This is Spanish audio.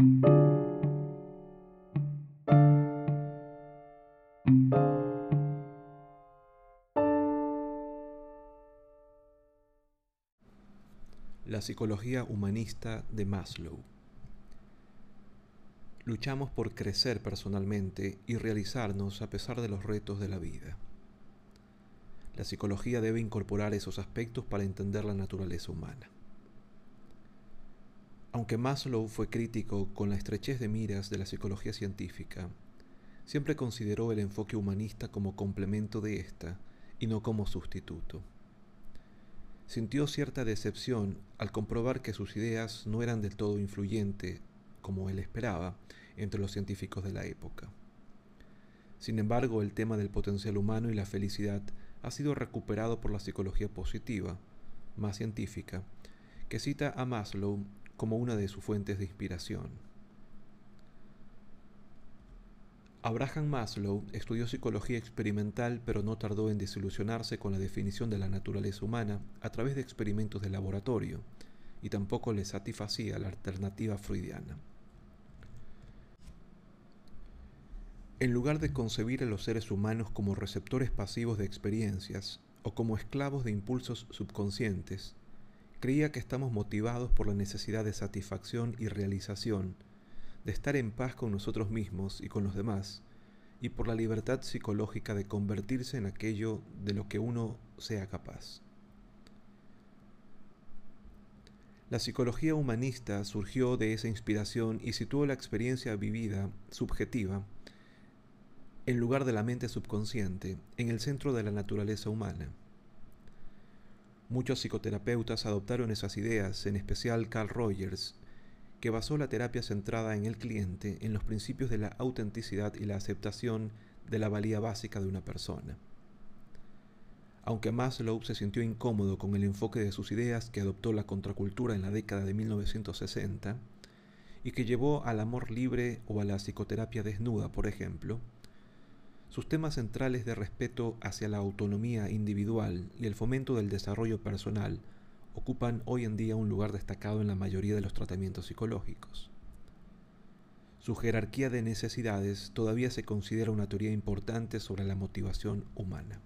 La psicología humanista de Maslow. Luchamos por crecer personalmente y realizarnos a pesar de los retos de la vida. La psicología debe incorporar esos aspectos para entender la naturaleza humana. Aunque Maslow fue crítico con la estrechez de miras de la psicología científica, siempre consideró el enfoque humanista como complemento de ésta y no como sustituto. Sintió cierta decepción al comprobar que sus ideas no eran del todo influyentes, como él esperaba, entre los científicos de la época. Sin embargo, el tema del potencial humano y la felicidad ha sido recuperado por la psicología positiva, más científica, que cita a Maslow como una de sus fuentes de inspiración. Abraham Maslow estudió psicología experimental pero no tardó en desilusionarse con la definición de la naturaleza humana a través de experimentos de laboratorio y tampoco le satisfacía la alternativa freudiana. En lugar de concebir a los seres humanos como receptores pasivos de experiencias o como esclavos de impulsos subconscientes, Creía que estamos motivados por la necesidad de satisfacción y realización, de estar en paz con nosotros mismos y con los demás, y por la libertad psicológica de convertirse en aquello de lo que uno sea capaz. La psicología humanista surgió de esa inspiración y situó la experiencia vivida, subjetiva, en lugar de la mente subconsciente, en el centro de la naturaleza humana. Muchos psicoterapeutas adoptaron esas ideas, en especial Carl Rogers, que basó la terapia centrada en el cliente en los principios de la autenticidad y la aceptación de la valía básica de una persona. Aunque Maslow se sintió incómodo con el enfoque de sus ideas que adoptó la contracultura en la década de 1960, y que llevó al amor libre o a la psicoterapia desnuda, por ejemplo, sus temas centrales de respeto hacia la autonomía individual y el fomento del desarrollo personal ocupan hoy en día un lugar destacado en la mayoría de los tratamientos psicológicos. Su jerarquía de necesidades todavía se considera una teoría importante sobre la motivación humana.